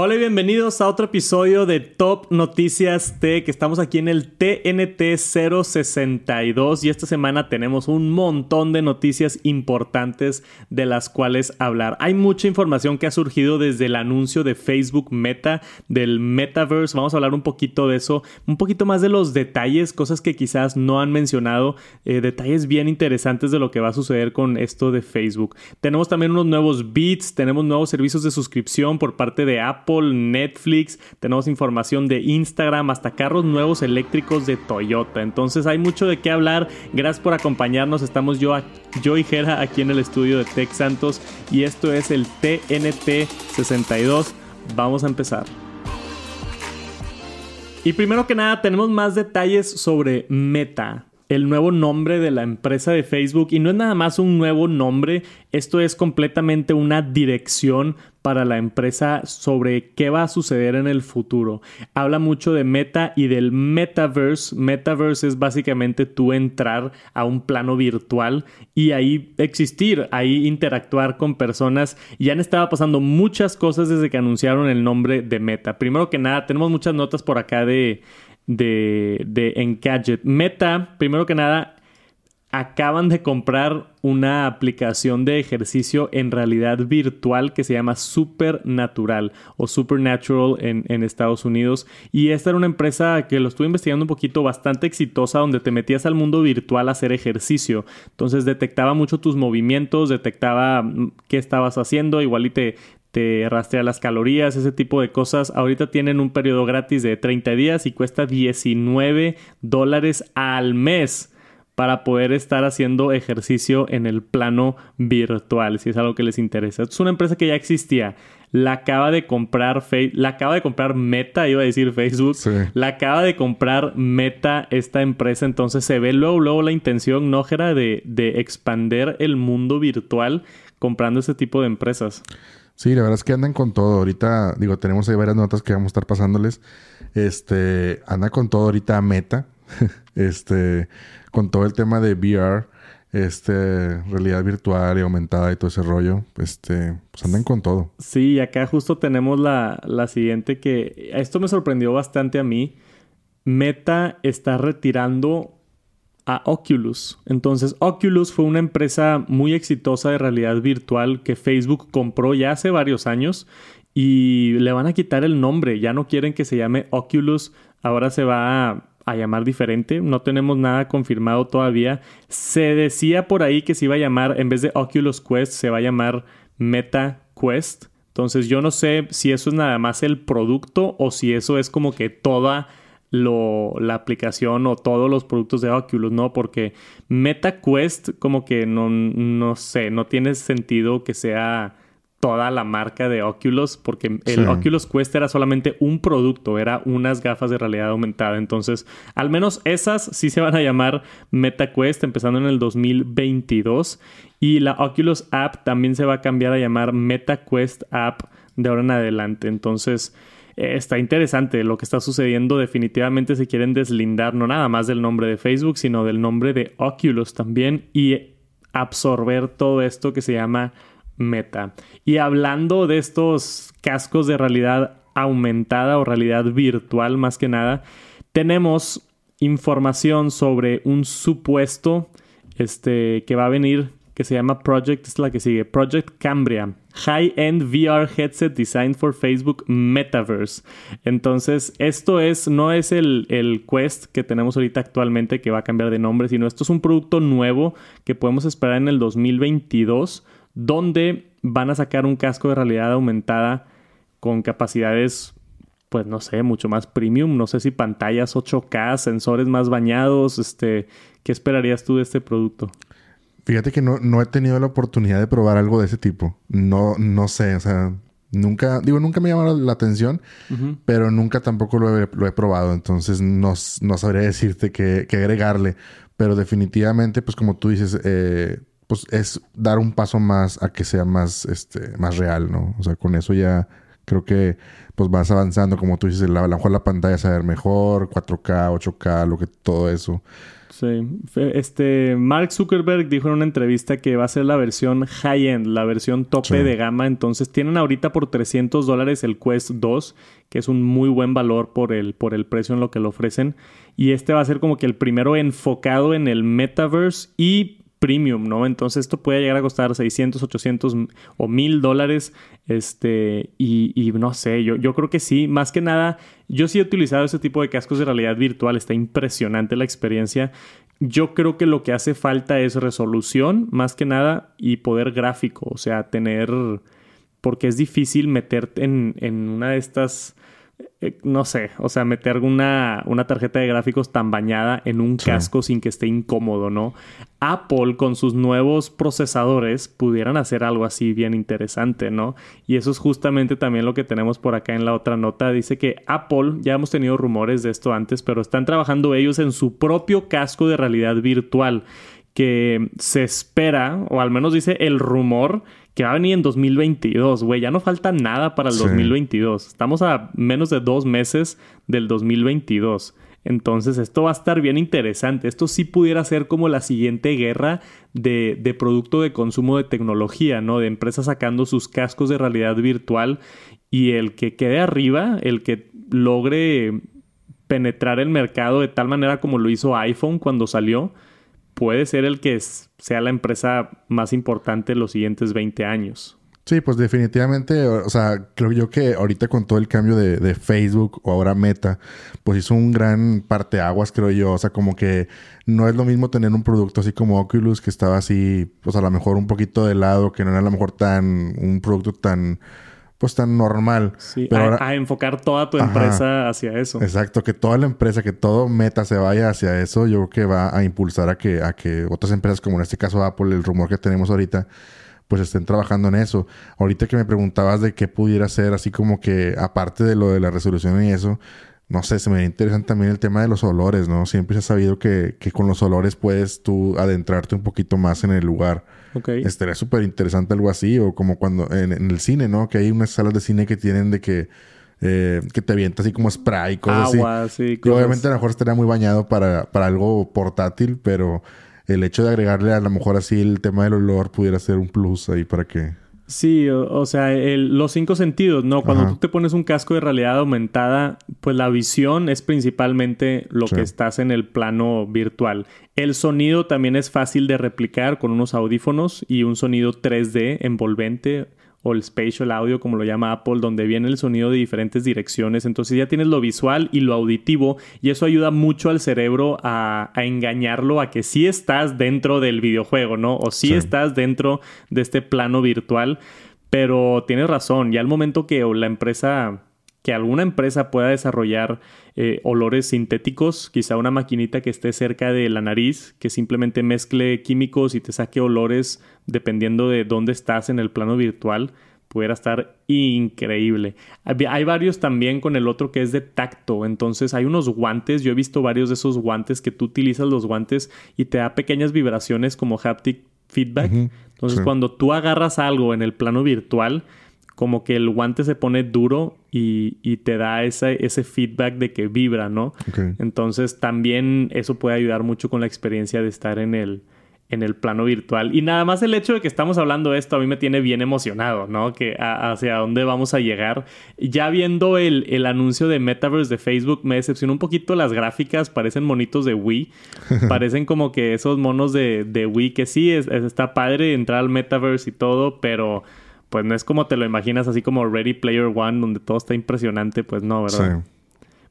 Hola y bienvenidos a otro episodio de Top Noticias Tech. Estamos aquí en el TNT 062 y esta semana tenemos un montón de noticias importantes de las cuales hablar. Hay mucha información que ha surgido desde el anuncio de Facebook Meta, del Metaverse. Vamos a hablar un poquito de eso, un poquito más de los detalles, cosas que quizás no han mencionado, eh, detalles bien interesantes de lo que va a suceder con esto de Facebook. Tenemos también unos nuevos beats, tenemos nuevos servicios de suscripción por parte de Apple Netflix, tenemos información de Instagram, hasta carros nuevos eléctricos de Toyota. Entonces hay mucho de qué hablar. Gracias por acompañarnos. Estamos yo, yo y Jera aquí en el estudio de Tech Santos y esto es el TNT 62. Vamos a empezar. Y primero que nada, tenemos más detalles sobre Meta el nuevo nombre de la empresa de Facebook y no es nada más un nuevo nombre, esto es completamente una dirección para la empresa sobre qué va a suceder en el futuro. Habla mucho de meta y del metaverse. Metaverse es básicamente tú entrar a un plano virtual y ahí existir, ahí interactuar con personas. Y han estado pasando muchas cosas desde que anunciaron el nombre de Meta. Primero que nada, tenemos muchas notas por acá de de, de Engadget. Meta, primero que nada, acaban de comprar una aplicación de ejercicio en realidad virtual que se llama Supernatural o Supernatural en, en, Estados Unidos. Y esta era una empresa que lo estuve investigando un poquito bastante exitosa donde te metías al mundo virtual a hacer ejercicio. Entonces detectaba mucho tus movimientos, detectaba mm, qué estabas haciendo, igual y te, te rastrea las calorías, ese tipo de cosas. Ahorita tienen un periodo gratis de 30 días y cuesta 19 dólares al mes para poder estar haciendo ejercicio en el plano virtual, si es algo que les interesa. Es una empresa que ya existía. La acaba de comprar la acaba de comprar Meta, iba a decir Facebook. La acaba de comprar Meta esta empresa. Entonces se ve luego, luego la intención, ¿no, de, de expander el mundo virtual comprando este tipo de empresas. Sí, la verdad es que andan con todo. Ahorita, digo, tenemos ahí varias notas que vamos a estar pasándoles. Este, anda con todo ahorita Meta. este, con todo el tema de VR, este, realidad virtual y aumentada y todo ese rollo. Este, pues andan con todo. Sí, acá justo tenemos la, la siguiente que esto me sorprendió bastante a mí. Meta está retirando a Oculus. Entonces, Oculus fue una empresa muy exitosa de realidad virtual que Facebook compró ya hace varios años y le van a quitar el nombre. Ya no quieren que se llame Oculus, ahora se va a, llamar diferente. No tenemos nada confirmado todavía. Se decía por ahí que se iba a llamar, en vez de Oculus Quest, se va a llamar Meta Quest. Entonces, yo no sé si eso es nada más el producto o si eso es como que toda lo, la aplicación o todos los productos de Oculus, ¿no? Porque MetaQuest como que no, no sé, no tiene sentido que sea toda la marca de Oculus porque el Oculus Quest era solamente un producto, era unas gafas de realidad aumentada. Entonces, al menos esas sí se van a llamar MetaQuest empezando en el 2022 y la Oculus App también se va a cambiar a llamar MetaQuest App de ahora en adelante. Entonces, eh, está interesante lo que está sucediendo. Definitivamente se quieren deslindar no nada más del nombre de Facebook, sino del nombre de Oculus también y absorber todo esto que se llama Meta. Y hablando de estos cascos de realidad aumentada o realidad virtual más que nada, tenemos información sobre un supuesto este, que va a venir que se llama Project, es la que sigue, Project Cambria, High-End VR Headset Designed for Facebook Metaverse. Entonces, esto es, no es el, el Quest que tenemos ahorita actualmente que va a cambiar de nombre, sino esto es un producto nuevo que podemos esperar en el 2022, donde van a sacar un casco de realidad aumentada con capacidades pues no sé, mucho más premium, no sé si pantallas 8K, sensores más bañados, este, ¿qué esperarías tú de este producto? Fíjate que no, no he tenido la oportunidad de probar algo de ese tipo. No, no sé, o sea, nunca, digo, nunca me llamado la atención, pero nunca tampoco lo he, lo he probado. Entonces no, no sabría decirte qué, agregarle. Pero definitivamente, pues como tú dices, eh, pues es dar un paso más a que sea más, este, más real, ¿no? O sea, con eso ya Creo que pues vas avanzando, como tú dices, a lo mejor la pantalla se va a ver mejor, 4K, 8K, lo que todo eso. Sí. Este, Mark Zuckerberg dijo en una entrevista que va a ser la versión high-end, la versión tope de gama. Entonces tienen ahorita por 300 dólares el Quest 2, que es un muy buen valor por el, por el precio en lo que lo ofrecen. Y este va a ser como que el primero enfocado en el metaverse y premium, ¿no? Entonces esto puede llegar a costar 600, 800 o 1000 dólares. Este, y, no sé, yo, yo creo que sí. Más que nada, yo sí he utilizado ese tipo de cascos de realidad virtual. Está impresionante la experiencia. Yo creo que lo que hace falta es resolución, más que nada, y poder gráfico. O sea, tener... Porque es difícil meterte en, en una de estas eh, no sé, o sea, meter una, una, tarjeta de gráficos tan bañada en un casco sin que esté incómodo, ¿no? Apple con sus nuevos procesadores pudieran hacer algo así bien interesante, ¿no? Y eso es justamente también lo que tenemos por acá en la otra nota. Dice que Apple, ya hemos tenido rumores de esto antes, pero están trabajando ellos en su propio casco de realidad virtual que se espera, o al menos dice el rumor, que va a venir en 2022, güey. Ya no falta nada para el 2022. Estamos a menos de dos meses del 2022. Entonces, esto va a estar bien interesante. Esto sí pudiera ser como la siguiente guerra de, de, producto de consumo de tecnología, ¿no? De empresas sacando sus cascos de realidad virtual y el que quede arriba, el que logre penetrar el mercado de tal manera como lo hizo iPhone cuando salió, puede ser el que sea la empresa más importante los siguientes 20 años. Sí, pues definitivamente, o sea, creo yo que ahorita con todo el cambio de, Facebook o ahora Meta, pues hizo un gran parteaguas, creo yo. O sea, como que no es lo mismo tener un producto así como Oculus que estaba así, pues a lo mejor un poquito de lado, que no era a lo mejor tan, un producto tan pues tan normal. Sí, pero a, enfocar toda tu empresa hacia eso. Exacto, que toda la empresa, que todo meta se vaya hacia eso, yo creo que va a impulsar a que, a que otras empresas, como en este caso Apple, el rumor que tenemos ahorita, pues estén trabajando en eso. Ahorita que me preguntabas de qué pudiera ser, así como que aparte de lo de la resolución y eso, no sé, se me interesante también el tema de los olores, ¿no? Siempre se ha sabido que, que con los olores puedes tú adentrarte un poquito más en el lugar. Estaría súper interesante algo así, o como cuando en, el cine, ¿no? Que hay unas salas de cine que tienen de que, eh, que te avienta así como spray, cosas Agua, Sí, y obviamente a lo mejor estaría muy bañado para, para algo portátil, pero el hecho de agregarle a lo mejor así el tema del olor pudiera ser un plus ahí para que Sí, o, sea, los cinco sentidos, ¿no? Cuando tú te pones un casco de realidad aumentada, pues la visión es principalmente lo que estás en el plano virtual. El sonido también es fácil de replicar con unos audífonos y un sonido 3D envolvente o el spatial audio, como lo llama Apple, donde viene el sonido de diferentes direcciones. Entonces ya tienes lo visual y lo auditivo y eso ayuda mucho al cerebro a, engañarlo a que sí estás dentro del videojuego, ¿no? O sí, estás dentro de este plano virtual. Pero tienes razón, ya al momento que la empresa que alguna empresa pueda desarrollar eh, olores sintéticos, quizá una maquinita que esté cerca de la nariz, que simplemente mezcle químicos y te saque olores dependiendo de dónde estás en el plano virtual, pudiera estar increíble. Hay varios también con el otro que es de tacto, entonces hay unos guantes, yo he visto varios de esos guantes que tú utilizas los guantes y te da pequeñas vibraciones como haptic feedback. Entonces cuando tú agarras algo en el plano virtual, como que el guante se pone duro y, te da ese, ese feedback de que vibra, ¿no? Entonces también eso puede ayudar mucho con la experiencia de estar en el, en el plano virtual. Y nada más el hecho de que estamos hablando de esto a mí me tiene bien emocionado, ¿no? Que hacia dónde vamos a llegar. Ya viendo el, el, anuncio de Metaverse de Facebook, me decepcionó un poquito las gráficas, parecen monitos de Wii. parecen como que esos monos de, de Wii, que sí, es, está padre entrar al Metaverse y todo, pero pues no es como te lo imaginas, así como Ready Player One, donde todo está impresionante, pues no, ¿verdad? Sí.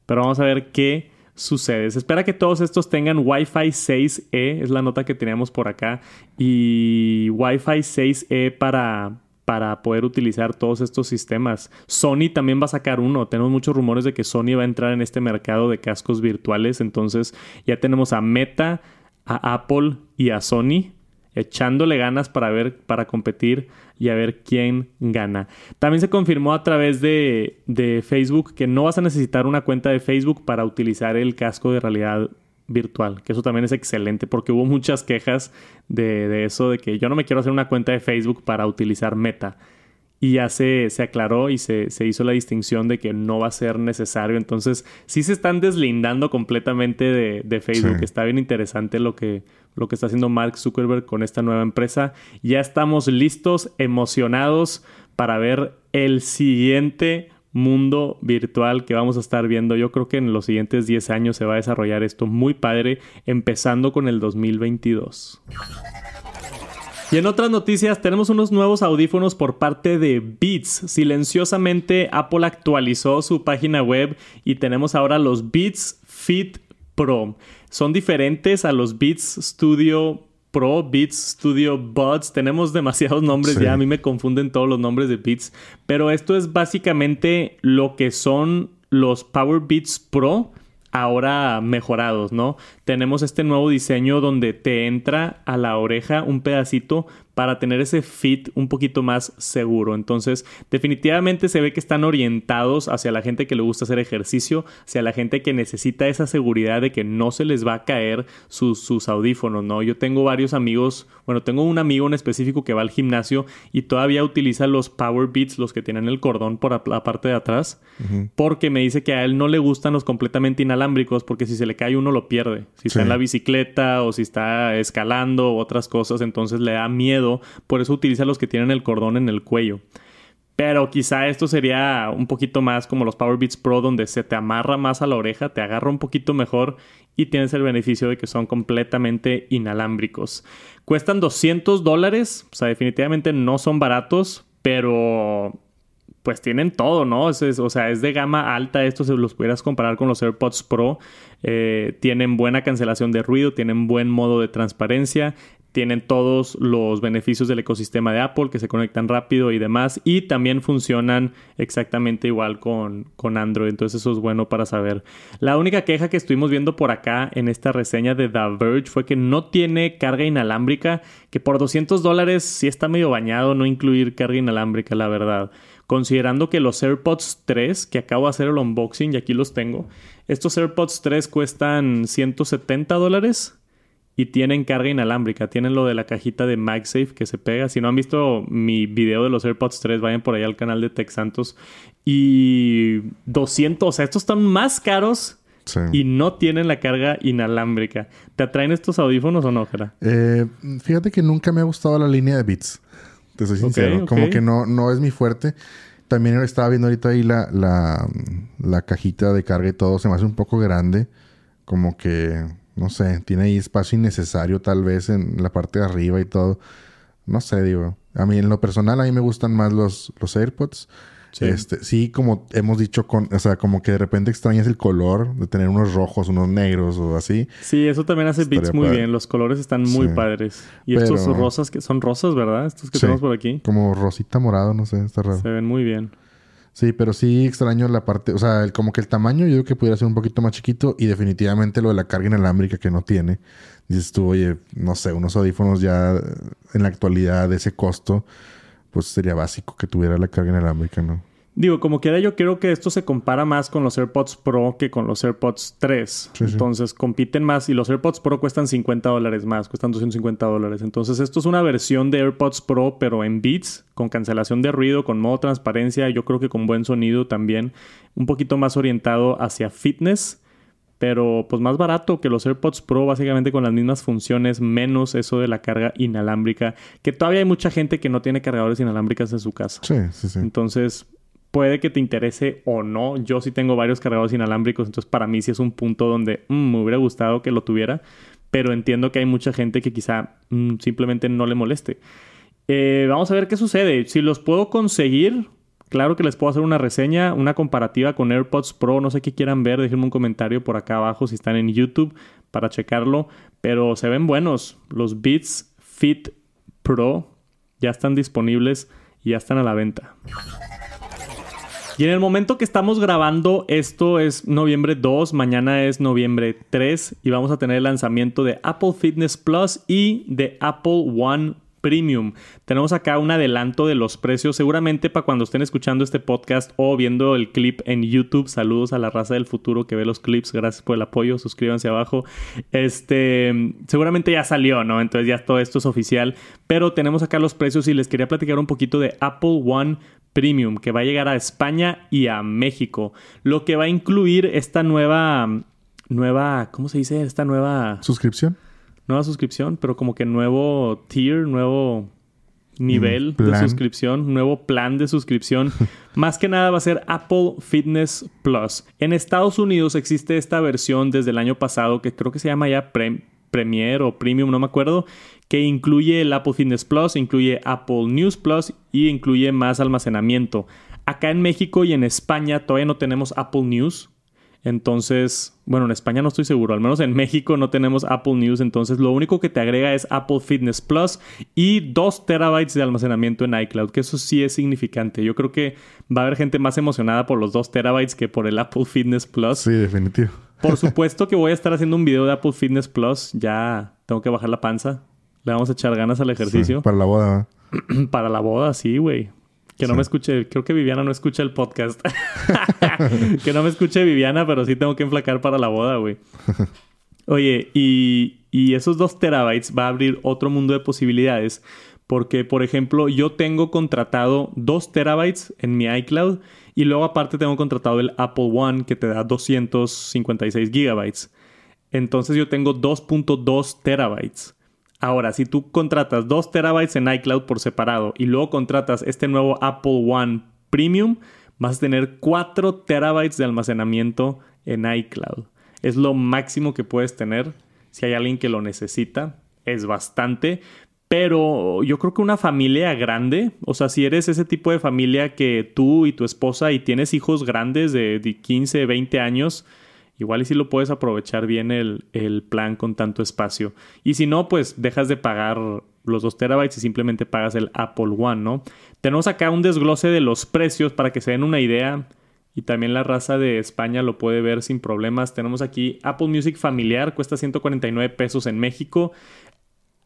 Pero vamos a ver qué sucede. Se espera que todos estos tengan Wi-Fi 6E, es la nota que teníamos por acá, y Wi-Fi 6E para, para poder utilizar todos estos sistemas. Sony también va a sacar uno. Tenemos muchos rumores de que Sony va a entrar en este mercado de cascos virtuales. Entonces ya tenemos a Meta, a Apple y a Sony echándole ganas para ver, para competir y a ver quién gana. También se confirmó a través de, de, Facebook que no vas a necesitar una cuenta de Facebook para utilizar el casco de realidad virtual, que eso también es excelente porque hubo muchas quejas de, de eso, de que yo no me quiero hacer una cuenta de Facebook para utilizar Meta. y ya se, se aclaró y se, se, hizo la distinción de que no va a ser necesario. Entonces, sí se están deslindando completamente de, de Facebook. Está bien interesante lo que, lo que está haciendo Mark Zuckerberg con esta nueva empresa. Ya estamos listos, emocionados para ver el siguiente mundo virtual que vamos a estar viendo. Yo creo que en los siguientes 10 años se va a desarrollar esto muy padre, empezando con el 2022. Y en otras noticias, tenemos unos nuevos audífonos por parte de Beats. Silenciosamente, Apple actualizó su página web y tenemos ahora los Beats Fit Pro. Son diferentes a los Beats Studio Pro, Beats Studio Buds. Tenemos demasiados nombres ya, a mí me confunden todos los nombres de Beats. Pero esto es básicamente lo que son los Power Beats Pro ahora mejorados, ¿no? Tenemos este nuevo diseño donde te entra a la oreja un pedacito para tener ese fit un poquito más seguro. Entonces, definitivamente se ve que están orientados hacia la gente que le gusta hacer ejercicio, hacia la gente que necesita esa seguridad de que no se les va a caer sus, sus audífonos, ¿no? Yo tengo varios amigos, bueno, tengo un amigo en específico que va al gimnasio y todavía utiliza los Power Beats, los que tienen el cordón por la parte de atrás, porque me dice que a él no le gustan los completamente inalámbricos porque si se le cae uno lo pierde. Si está en la bicicleta o si está escalando o otras cosas, entonces le da miedo por eso utiliza los que tienen el cordón en el cuello. Pero quizá esto sería un poquito más como los Power Beats Pro, donde se te amarra más a la oreja, te agarra un poquito mejor y tienes el beneficio de que son completamente inalámbricos. Cuestan 200 dólares, o sea, definitivamente no son baratos, pero pues tienen todo, ¿no? o sea, es de gama alta. Esto se los pudieras comparar con los AirPods Pro. Eh, tienen buena cancelación de ruido, tienen buen modo de transparencia, tienen todos los beneficios del ecosistema de Apple que se conectan rápido y demás y también funcionan exactamente igual con, con, Android entonces eso es bueno para saber la única queja que estuvimos viendo por acá en esta reseña de The Verge fue que no tiene carga inalámbrica que por 200 dólares sí está medio bañado no incluir carga inalámbrica la verdad considerando que los AirPods 3 que acabo de hacer el unboxing y aquí los tengo estos AirPods 3 cuestan 170 dólares y tienen carga inalámbrica. Tienen lo de la cajita de MagSafe que se pega. Si no han visto mi video de los AirPods 3, vayan por ahí al canal de Tech Santos. Y 200, o sea, estos están más caros y no tienen la carga inalámbrica. ¿Te atraen estos audífonos o no, Jera? Eh, fíjate que nunca me ha gustado la línea de Beats. Te soy sincero. Como que no, no es mi fuerte. También estaba viendo ahorita ahí la, la, la cajita de carga y todo. Se me hace un poco grande. Como que no sé, tiene ahí espacio innecesario tal vez en la parte de arriba y todo. No sé, digo. A mí en lo personal a mí me gustan más los, los AirPods. Sí. Este, sí, como hemos dicho, con, o sea, como que de repente extrañas el color de tener unos rojos, unos negros o así. Sí, eso también hace Beats muy bien. Los colores están muy padres. Y estos rosas que son rosas, ¿verdad? Estos que tenemos por aquí. Como rosita morado, no sé, está raro. Se ven muy bien. Sí, pero sí extraño la parte, o sea, como que el tamaño yo creo que pudiera ser un poquito más chiquito y definitivamente lo de la carga inalámbrica que no tiene. Dices tú, oye, no sé, unos audífonos ya en la actualidad de ese costo, pues sería básico que tuviera la carga inalámbrica, ¿no? Digo, como quiera, yo creo que esto se compara más con los AirPods Pro que con los AirPods 3. Entonces, compiten más y los AirPods Pro cuestan 50 dólares más, cuestan 250 dólares. Entonces, esto es una versión de AirPods Pro, pero en Beats, con cancelación de ruido, con modo transparencia, yo creo que con buen sonido también, un poquito más orientado hacia fitness pero pues más barato que los AirPods Pro, básicamente con las mismas funciones, menos eso de la carga inalámbrica, que todavía hay mucha gente que no tiene cargadores inalámbricas en su casa. Sí, sí, sí. Entonces, puede que te interese o no. Yo sí tengo varios cargadores inalámbricos, entonces para mí sí es un punto donde mm, me hubiera gustado que lo tuviera, pero entiendo que hay mucha gente que quizá mm, simplemente no le moleste. Eh, vamos a ver qué sucede. Si los puedo conseguir, claro que les puedo hacer una reseña, una comparativa con AirPods Pro, no sé qué quieran ver, déjenme un comentario por acá abajo si están en YouTube para checarlo, pero se ven buenos. Los Beats Fit Pro ya están disponibles y ya están a la venta. Y en el momento que estamos grabando, esto es noviembre 2, mañana es noviembre 3 y vamos a tener el lanzamiento de Apple Fitness Plus y de Apple One Premium. Tenemos acá un adelanto de los precios. Seguramente para cuando estén escuchando este podcast o viendo el clip en YouTube. Saludos a la raza del futuro que ve los clips. Gracias por el apoyo. Suscríbanse abajo. Este, seguramente ya salió, ¿no? Entonces ya todo esto es oficial. Pero tenemos acá los precios y les quería platicar un poquito de Apple One Premium que va a llegar a España y a México. Lo que va a incluir esta nueva, nueva, ¿cómo se dice? Esta nueva suscripción nueva suscripción, pero como que nuevo tier, nuevo nivel mm, de suscripción, nuevo plan de suscripción. Más que nada va a ser Apple Fitness Plus. En Estados Unidos existe esta versión desde el año pasado que creo que se llama ya Premier o Premium, no me acuerdo, que incluye el Apple Fitness Plus, incluye Apple News Plus y incluye más almacenamiento. Acá en México y en España todavía no tenemos Apple News, entonces, bueno, en España no estoy seguro, al menos en México no tenemos Apple News, entonces lo único que te agrega es Apple Fitness Plus y 2 terabytes de almacenamiento en iCloud, que eso sí es significante. Yo creo que va a haber gente más emocionada por los 2 terabytes que por el Apple Fitness Plus. Sí, definitivo. Por supuesto que voy a estar haciendo un video de Apple Fitness Plus, ya tengo que bajar la panza, le vamos a echar ganas al ejercicio. para la boda. para la boda, sí, güey. Que no me escuche, creo que Viviana no escucha el podcast. que no me escuche Viviana, pero sí tengo que enflacar para la boda, güey. Oye, y, y esos dos terabytes va a abrir otro mundo de posibilidades. Porque, por ejemplo, yo tengo contratado dos terabytes en mi iCloud y luego aparte tengo contratado el Apple One que te da 256 gigabytes. Entonces yo tengo 2.2 terabytes. Ahora, si tú contratas 2 terabytes en iCloud por separado y luego contratas este nuevo Apple One Premium, vas a tener 4 terabytes de almacenamiento en iCloud. Es lo máximo que puedes tener. Si hay alguien que lo necesita, es bastante. Pero yo creo que una familia grande, o sea, si eres ese tipo de familia que tú y tu esposa y tienes hijos grandes de 15, 20 años, Igual y si lo puedes aprovechar bien el, el, plan con tanto espacio. Y si no, pues dejas de pagar los 2 terabytes y simplemente pagas el Apple One, ¿no? Tenemos acá un desglose de los precios para que se den una idea. Y también la raza de España lo puede ver sin problemas. Tenemos aquí Apple Music familiar, cuesta 149 pesos en México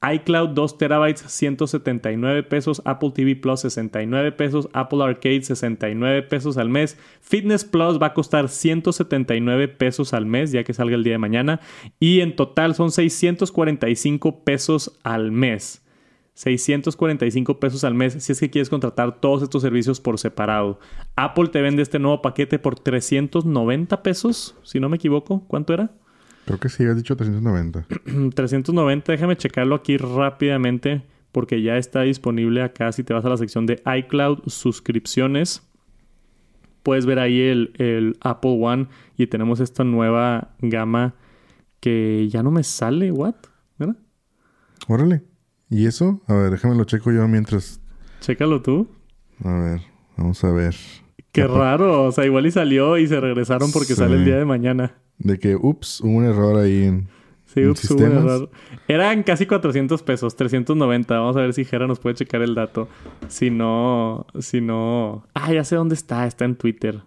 iCloud 2 terabytes 179 pesos, Apple TV Plus 69 pesos, Apple Arcade 69 pesos al mes, Fitness Plus va a costar 179 pesos al mes ya que salga el día de mañana y en total son 645 pesos al mes. 645 pesos al mes si es que quieres contratar todos estos servicios por separado. Apple te vende este nuevo paquete por 390 pesos, si no me equivoco. ¿Cuánto era? Creo que sí, has dicho 390. 390, déjame checarlo aquí rápidamente porque ya está disponible acá. Si te vas a la sección de iCloud suscripciones, puedes ver ahí el, Apple One y tenemos esta nueva gama que ya no me sale. ¿What? ¿Verdad? Órale. ¿Y eso? A ver, déjame lo checo yo mientras. Chécalo tú. A ver, vamos a ver. Qué raro. O sea, igual y salió y se regresaron porque sale el día de mañana. De que, ups, hubo un error ahí en. Sí, ups, hubo un error. Eran casi 400 pesos, 390. Vamos a ver si Jera nos puede checar el dato. Si no, si no. Ah, ya sé dónde está. Está en Twitter.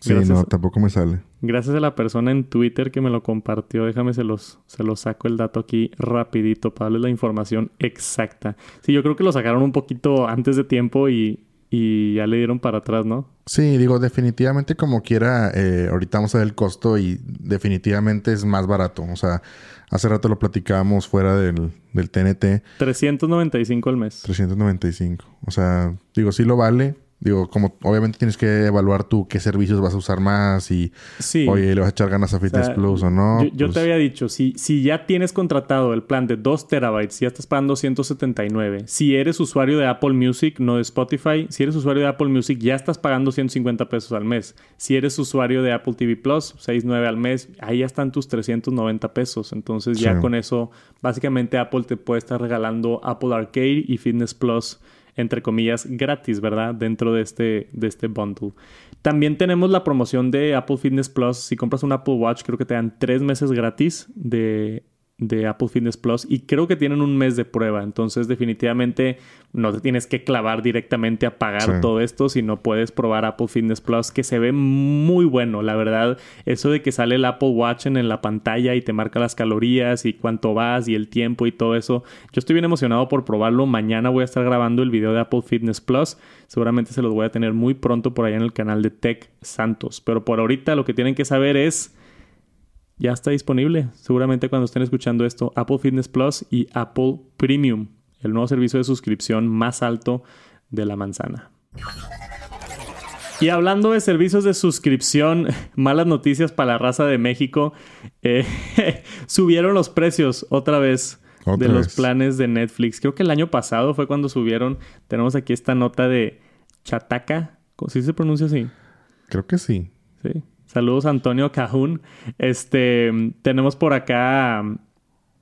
Sí, no, tampoco me sale. Gracias a la persona en Twitter que me lo compartió. Déjame se los, se los saco el dato aquí rapidito para darles la información exacta. Sí, yo creo que lo sacaron un poquito antes de tiempo y, y ya le dieron para atrás, ¿no? Sí, digo, definitivamente como quiera, eh, ahorita vamos a ver el costo y definitivamente es más barato. O sea, hace rato lo platicábamos fuera del, del TNT. 395 al mes. 395. O sea, digo, sí lo vale. Digo, como obviamente tienes que evaluar tú qué servicios vas a usar más y oye, le vas a echar ganas a Fitness Plus o no. Yo, te pues había dicho, si, si ya tienes contratado el plan de 2 terabytes, ya estás pagando 179. Si eres usuario de Apple Music, no de Spotify, si eres usuario de Apple Music, ya estás pagando 150 pesos al mes. Si eres usuario de Apple TV Plus, 6.9 al mes, ahí ya están tus 390 pesos. Entonces ya con eso, básicamente Apple te puede estar regalando Apple Arcade y Fitness Plus entre comillas, gratis, ¿verdad? Dentro de este, de este bundle. También tenemos la promoción de Apple Fitness Plus. Si compras un Apple Watch, creo que te dan tres meses gratis de, de Apple Fitness Plus y creo que tienen un mes de prueba. Entonces, definitivamente no te tienes que clavar directamente a pagar todo esto, sino puedes probar Apple Fitness Plus, que se ve muy bueno, la verdad. Eso de que sale el Apple Watch en, la pantalla y te marca las calorías y cuánto vas y el tiempo y todo eso. Yo estoy bien emocionado por probarlo. Mañana voy a estar grabando el video de Apple Fitness Plus. Seguramente se los voy a tener muy pronto por allá en el canal de Tech Santos. Pero por ahorita lo que tienen que saber es ya está disponible. Seguramente cuando estén escuchando esto, Apple Fitness Plus y Apple Premium, el nuevo servicio de suscripción más alto de la manzana. Y hablando de servicios de suscripción, malas noticias para la raza de México. Eh, subieron los precios otra vez de los planes de Netflix. Creo que el año pasado fue cuando subieron. Tenemos aquí esta nota de Chataca. ¿Sí se pronuncia así? Creo que sí. Sí. Saludos Antonio Cajún. Este, tenemos por acá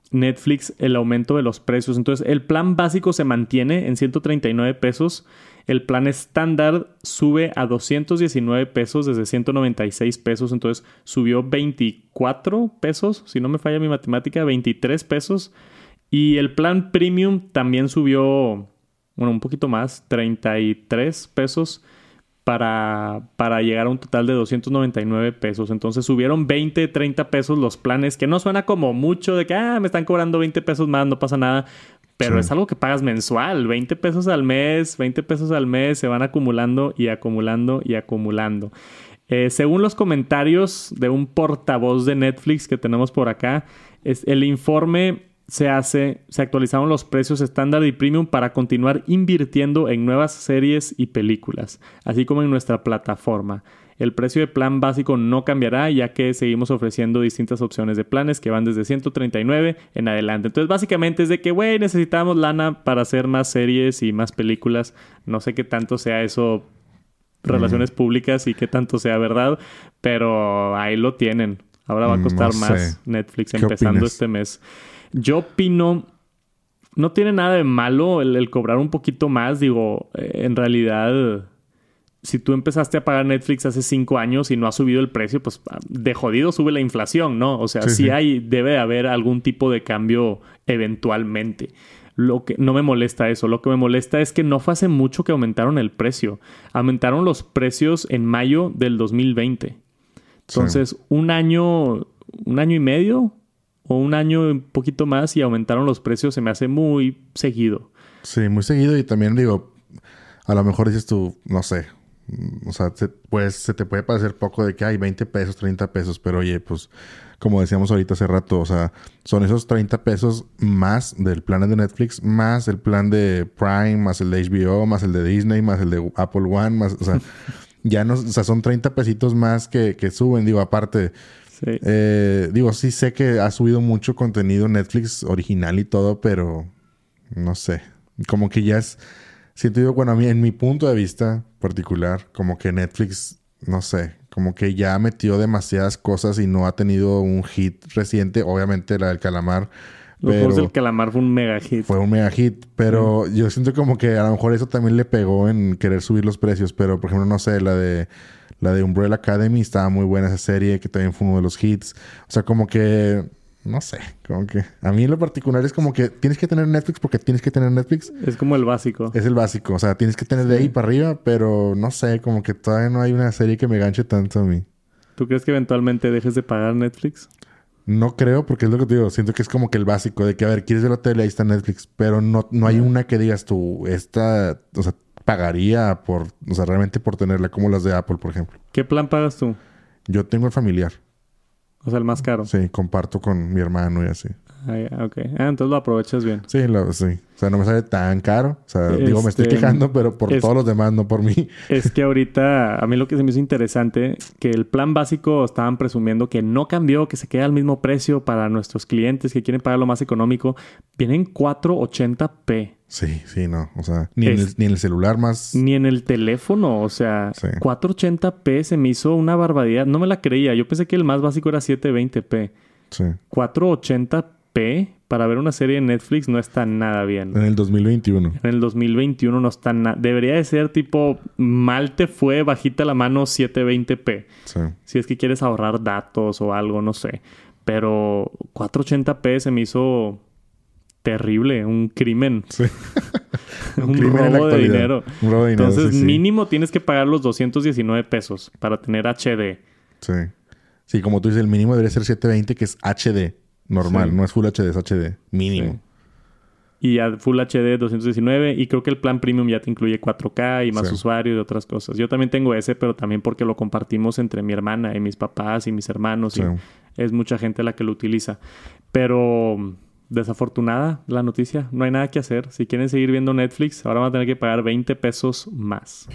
Netflix el aumento de los precios. Entonces, el plan básico se mantiene en 139 pesos. El plan estándar sube a 219 pesos desde 196 pesos. Entonces, subió 24 pesos, si no me falla mi matemática, 23 pesos. Y el plan premium también subió, bueno, un poquito más, 33 pesos para, para llegar a un total de 299 pesos. Entonces subieron 20, 30 pesos los planes, que no suena como mucho de que, ah, me están cobrando 20 pesos más, no pasa nada. Pero es algo que pagas mensual, 20 pesos al mes, 20 pesos al mes, se van acumulando y acumulando y acumulando. Eh, según los comentarios de un portavoz de Netflix que tenemos por acá, es, el informe se hace, se actualizaron los precios estándar y premium para continuar invirtiendo en nuevas series y películas, así como en nuestra plataforma. El precio de plan básico no cambiará ya que seguimos ofreciendo distintas opciones de planes que van desde 139 en adelante. Entonces básicamente es de que, güey, necesitamos lana para hacer más series y más películas. No sé qué tanto sea eso relaciones públicas y qué tanto sea verdad, pero ahí lo tienen. Ahora va a mm, costar más Netflix empezando este mes. Yo opino, no tiene nada de malo el, cobrar un poquito más. Digo, eh, en realidad, si tú empezaste a pagar Netflix hace cinco años y no ha subido el precio, pues ah, de jodido sube la inflación, ¿no? O sea, sí, hay, debe haber algún tipo de cambio eventualmente. Lo que no me molesta eso, lo que me molesta es que no fue hace mucho que aumentaron el precio. Aumentaron los precios en mayo del 2020. Entonces, un año, un año y medio o un año un poquito más y aumentaron los precios, se me hace muy seguido. Sí, muy seguido y también digo, a lo mejor dices tú, no sé, o sea, pues se te puede parecer poco de que hay 20 pesos, 30 pesos, pero oye, pues como decíamos ahorita hace rato, o sea, son esos 30 pesos más del plan de Netflix, más el plan de Prime, más el de HBO, más el de Disney, más el de Apple One, más, o sea, ya no, o sea, son 30 pesitos más que, que suben, digo, aparte eh, digo, sí sé que ha subido mucho contenido Netflix original y todo, pero no sé. Como que ya es. Siento yo, bueno, a mí, en mi punto de vista particular, como que Netflix, no sé, como que ya metió demasiadas cosas y no ha tenido un hit reciente. Obviamente la del calamar. Los juegos del calamar fue un mega hit. Fue un mega hit, pero yo siento como que a lo mejor eso también le pegó en querer subir los precios. Pero, por ejemplo, no sé, la de la de Umbrella Academy estaba muy buena esa serie, que también fue uno de los hits. O sea, como que no sé, como que a mí en lo particular es como que tienes que tener Netflix porque tienes que tener Netflix. Es como el básico. Es el básico, o sea, tienes que tener de ahí para arriba, pero no sé, como que todavía no hay una serie que me ganche tanto a mí. ¿Tú crees que eventualmente dejes de pagar Netflix? No creo, porque es lo que te digo, siento que es como que el básico de que, a ver, quieres ver la tele, ahí está Netflix, pero no, no hay una que digas tú, esta, o sea, pagaría por, o sea, realmente por tenerla, como las de Apple, por ejemplo. ¿Qué plan pagas tú? Yo tengo el familiar. O sea, el más caro. Sí, comparto con mi hermano y así. Ah, ok. Ah, entonces lo aprovechas bien. Sí, lo, sí. O sea, no me sale tan caro. O sea, digo, me estoy este, quejando, pero por todos los demás, no por mí. Es que ahorita, a mí lo que se me hizo interesante, que el plan básico estaban presumiendo que no cambió, que se queda al mismo precio para nuestros clientes que quieren pagar lo más económico. Vienen 480p. Sí, sí, no. O sea, ni, en el, celular más. Ni en el teléfono. O sea, 480p se me hizo una barbaridad. No me la creía. Yo pensé que el más básico era 720p. Sí. 480p para ver una serie en Netflix no está nada bien. En el 2021. En el 2021 no está nada. Debería de ser tipo mal te fue, bajita la mano 720p. Sí. Si es que quieres ahorrar datos o algo, no sé. Pero 480p se me hizo terrible, un crimen. Sí. un, robo de dinero. Un robo de dinero. Entonces, mínimo tienes que pagar los 219 pesos para tener HD. Sí. Sí, como tú dices, el mínimo debería ser 720, que es HD. Normal, no es Full HD, es HD. Mínimo. Y a Full HD 219. Y creo que el plan premium ya te incluye 4K y más usuario y otras cosas. Yo también tengo ese, pero también porque lo compartimos entre mi hermana y mis papás y mis hermanos. Y es mucha gente la que lo utiliza. Pero desafortunada la noticia. No hay nada que hacer. Si quieren seguir viendo Netflix, ahora van a tener que pagar 20 pesos más.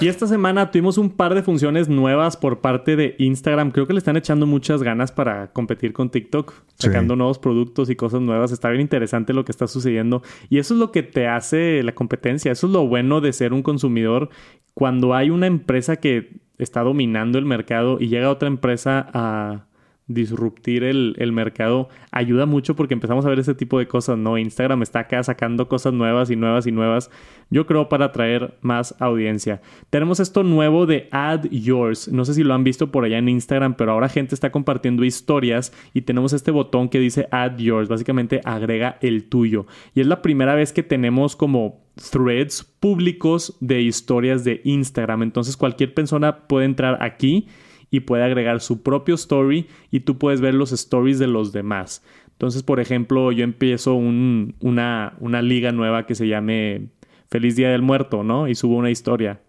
Y esta semana tuvimos un par de funciones nuevas por parte de Instagram. Creo que le están echando muchas ganas para competir con TikTok, sacando nuevos productos y cosas nuevas. Está bien interesante lo que está sucediendo. Y eso es lo que te hace la competencia. Eso es lo bueno de ser un consumidor. Cuando hay una empresa que está dominando el mercado y llega otra empresa a disruptir el, el, mercado ayuda mucho porque empezamos a ver ese tipo de cosas, ¿no? Instagram está acá sacando cosas nuevas y nuevas y nuevas, yo creo para atraer más audiencia. Tenemos esto nuevo de Add Yours, no sé si lo han visto por allá en Instagram, pero ahora gente está compartiendo historias y tenemos este botón que dice Add Yours, básicamente agrega el tuyo. Y es la primera vez que tenemos como threads públicos de historias de Instagram, entonces cualquier persona puede entrar aquí y puede agregar su propio story y tú puedes ver los stories de los demás. Entonces, por ejemplo, yo empiezo una, una liga nueva que se llame Feliz Día del Muerto, ¿no? Y subo una historia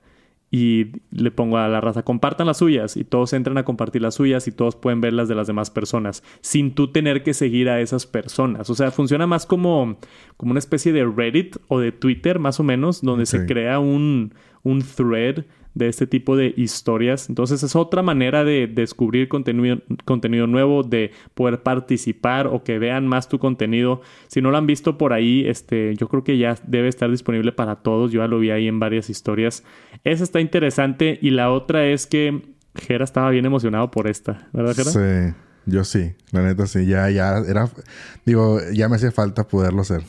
y le pongo a la raza, compartan las suyas y todos entran a compartir las suyas y todos pueden ver las de las demás personas sin tú tener que seguir a esas personas. O sea, funciona más como, como una especie de Reddit o de Twitter más o menos, donde se crea un, un thread de este tipo de historias. Entonces es otra manera de descubrir contenido, contenido nuevo, de poder participar o que vean más tu contenido. Si no lo han visto por ahí, este, yo creo que ya debe estar disponible para todos. Yo ya lo vi ahí en varias historias. Esa está interesante y la otra es que Jera estaba bien emocionado por esta, ¿verdad, Jera? Sí. Yo sí, la neta sí, ya, ya era, digo, ya me hacía falta poderlo hacer.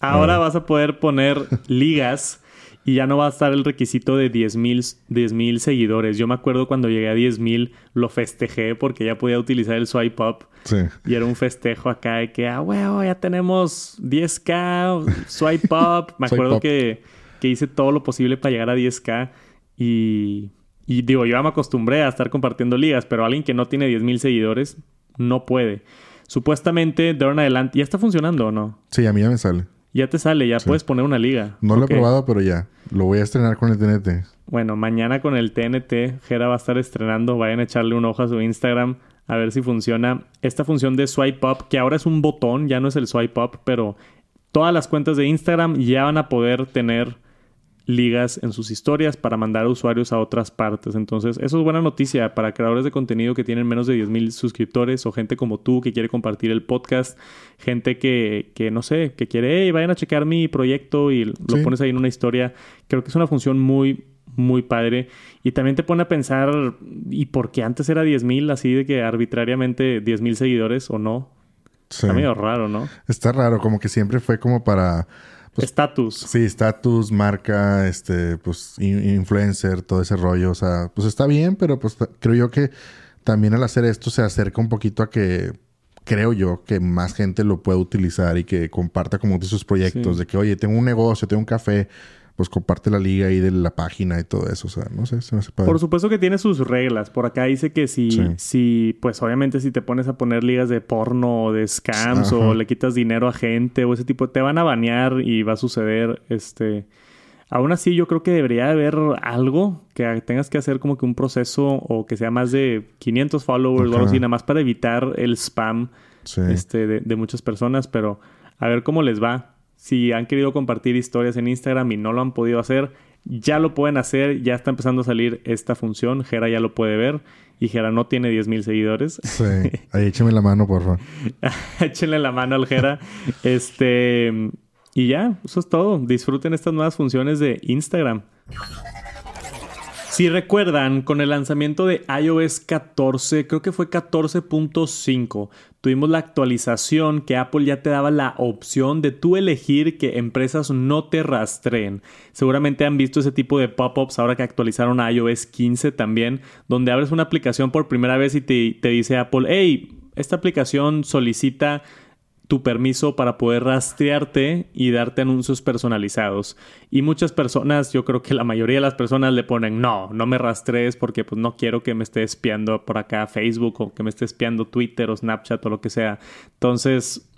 Ahora vas a poder poner ligas y ya no va a estar el requisito de 10.000 mil seguidores. Yo me acuerdo cuando llegué a 10.000 lo festejé porque ya podía utilizar el swipe up. Sí. Y era un festejo acá de que, ah, huevo, ya tenemos 10k, swipe up. Me acuerdo que, que, hice todo lo posible para llegar a 10k y, y digo, yo ya me acostumbré a estar compartiendo ligas, pero alguien que no tiene 10.000 seguidores no puede. Supuestamente de ahora en adelante, ¿ya está funcionando o no? Sí, a mí ya me sale. Ya te sale, ya puedes poner una liga. No lo he probado, pero ya. Lo voy a estrenar con el TNT. Bueno, mañana con el TNT, Jera va a estar estrenando. Vayan a echarle un ojo a su Instagram a ver si funciona. Esta función de swipe up, que ahora es un botón, ya no es el swipe up, pero todas las cuentas de Instagram ya van a poder tener ligas en sus historias para mandar a usuarios a otras partes. Entonces, eso es buena noticia para creadores de contenido que tienen menos de 10.000 suscriptores o gente como tú que quiere compartir el podcast, gente que, que no sé, que quiere, hey, vayan a checar mi proyecto y lo pones ahí en una historia. Creo que es una función muy, muy padre. Y también te pone a pensar, ¿y por qué antes era 10.000 así de que arbitrariamente 10.000 seguidores o no? Está medio raro, ¿no? Está raro, como que siempre fue como para pues, estatus. sí, estatus, marca, este, pues, influencer, todo ese rollo. O sea, pues está bien, pero pues creo yo que también al hacer esto se acerca un poquito a que creo yo que más gente lo pueda utilizar y que comparta como de sus proyectos. De que, oye, tengo un negocio, tengo un café pues comparte la liga ahí de la página y todo eso. O sea, no sé, se me hace Por supuesto que tiene sus reglas. Por acá dice que si, si, pues obviamente si te pones a poner ligas de porno o de scams o le quitas dinero a gente o ese tipo, te van a banear y va a suceder, este... Aún así, yo creo que debería haber algo que tengas que hacer como que un proceso o que sea más de 500 followers o algo así, nada más para evitar el spam este, de, de muchas personas, pero a ver cómo les va. Si han querido compartir historias en Instagram y no lo han podido hacer, ya lo pueden hacer. Ya está empezando a salir esta función. Jera ya lo puede ver. Y Jera no tiene 10.000 seguidores. Sí. Ahí écheme la mano, por favor. Échenle la mano al Jera. este... Y ya, eso es todo. Disfruten estas nuevas funciones de Instagram. Si recuerdan, con el lanzamiento de iOS 14, creo que fue 14.5, tuvimos la actualización que Apple ya te daba la opción de tú elegir que empresas no te rastreen. Seguramente han visto ese tipo de pop-ups ahora que actualizaron a iOS 15 también, donde abres una aplicación por primera vez y te, te dice Apple, hey, esta aplicación solicita tu permiso para poder rastrearte y darte anuncios personalizados. Y muchas personas, yo creo que la mayoría de las personas le ponen, no, no me rastrees porque pues no quiero que me esté espiando por acá Facebook o que me esté espiando Twitter o Snapchat o lo que sea. Entonces,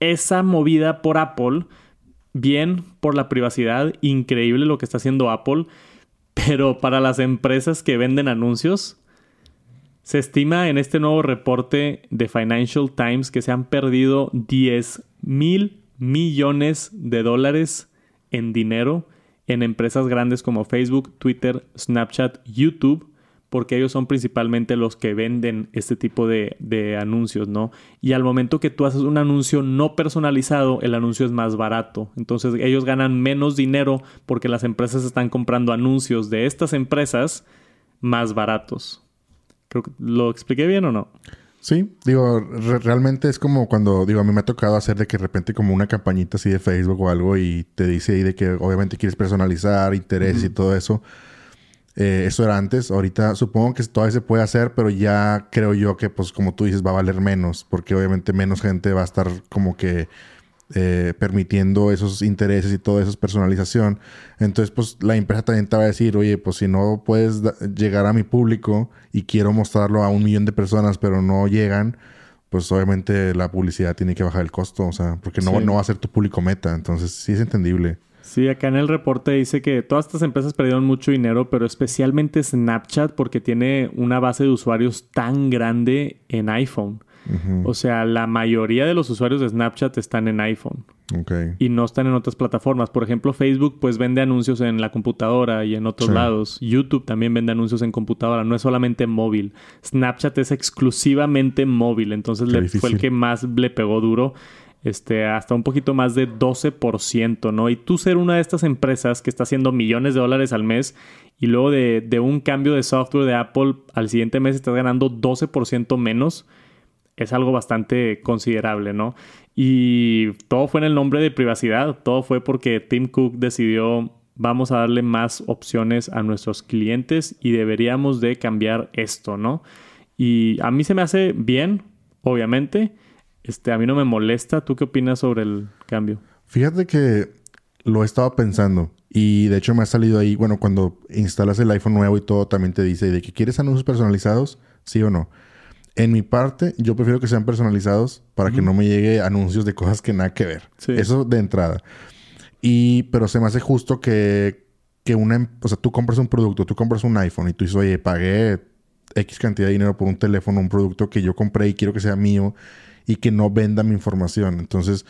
esa movida por Apple, bien por la privacidad, increíble lo que está haciendo Apple, pero para las empresas que venden anuncios, se estima en este nuevo reporte de Financial Times que se han perdido 10 mil millones de dólares en dinero en empresas grandes como Facebook, Twitter, Snapchat, YouTube, porque ellos son principalmente los que venden este tipo de, de, anuncios, ¿no? Y al momento que tú haces un anuncio no personalizado, el anuncio es más barato. Entonces ellos ganan menos dinero porque las empresas están comprando anuncios de estas empresas más baratos. ¿Lo expliqué bien o no? Sí, digo, realmente es como cuando, digo, a mí me ha tocado hacer de que de repente como una campañita así de Facebook o algo y te dice ahí de que obviamente quieres personalizar intereses y todo eso. Eh, eso era antes, ahorita supongo que todavía se puede hacer, pero ya creo yo que pues como tú dices va a valer menos, porque obviamente menos gente va a estar como que eh, permitiendo esos intereses y toda esa personalización. Entonces, pues la empresa también te va a decir, oye, pues si no puedes llegar a mi público y quiero mostrarlo a un millón de personas, pero no llegan, pues obviamente la publicidad tiene que bajar el costo, o sea, porque no, no va a ser tu público meta. Entonces, sí es entendible. Sí, acá en el reporte dice que todas estas empresas perdieron mucho dinero, pero especialmente Snapchat porque tiene una base de usuarios tan grande en iPhone. O sea, la mayoría de los usuarios de Snapchat están en iPhone. Y no están en otras plataformas. Por ejemplo, Facebook pues vende anuncios en la computadora y en otros lados. YouTube también vende anuncios en computadora. No es solamente móvil. Snapchat es exclusivamente móvil. Entonces le, fue el que más le pegó duro. Este, hasta un poquito más de 12%, ¿no? Y tú ser una de estas empresas que está haciendo millones de dólares al mes y luego de, de un cambio de software de Apple al siguiente mes estás ganando 12% menos es algo bastante considerable, ¿no? Y todo fue en el nombre de privacidad, todo fue porque Tim Cook decidió vamos a darle más opciones a nuestros clientes y deberíamos de cambiar esto, ¿no? Y a mí se me hace bien, obviamente. Este, a mí no me molesta. ¿Tú qué opinas sobre el cambio? Fíjate que lo he estado pensando y de hecho me ha salido ahí, bueno, cuando instalas el iPhone nuevo y todo, también te dice de que quieres anuncios personalizados, sí o no. En mi parte, yo prefiero que sean personalizados para que no me llegue anuncios de cosas que nada que ver. Eso de entrada. Y, pero se me hace justo que, que una, em, o sea, tú compras un producto, tú compras un iPhone y tú dices, oye, pagué X cantidad de dinero por un teléfono, un producto que yo compré y quiero que sea mío y que no venda mi información. Entonces,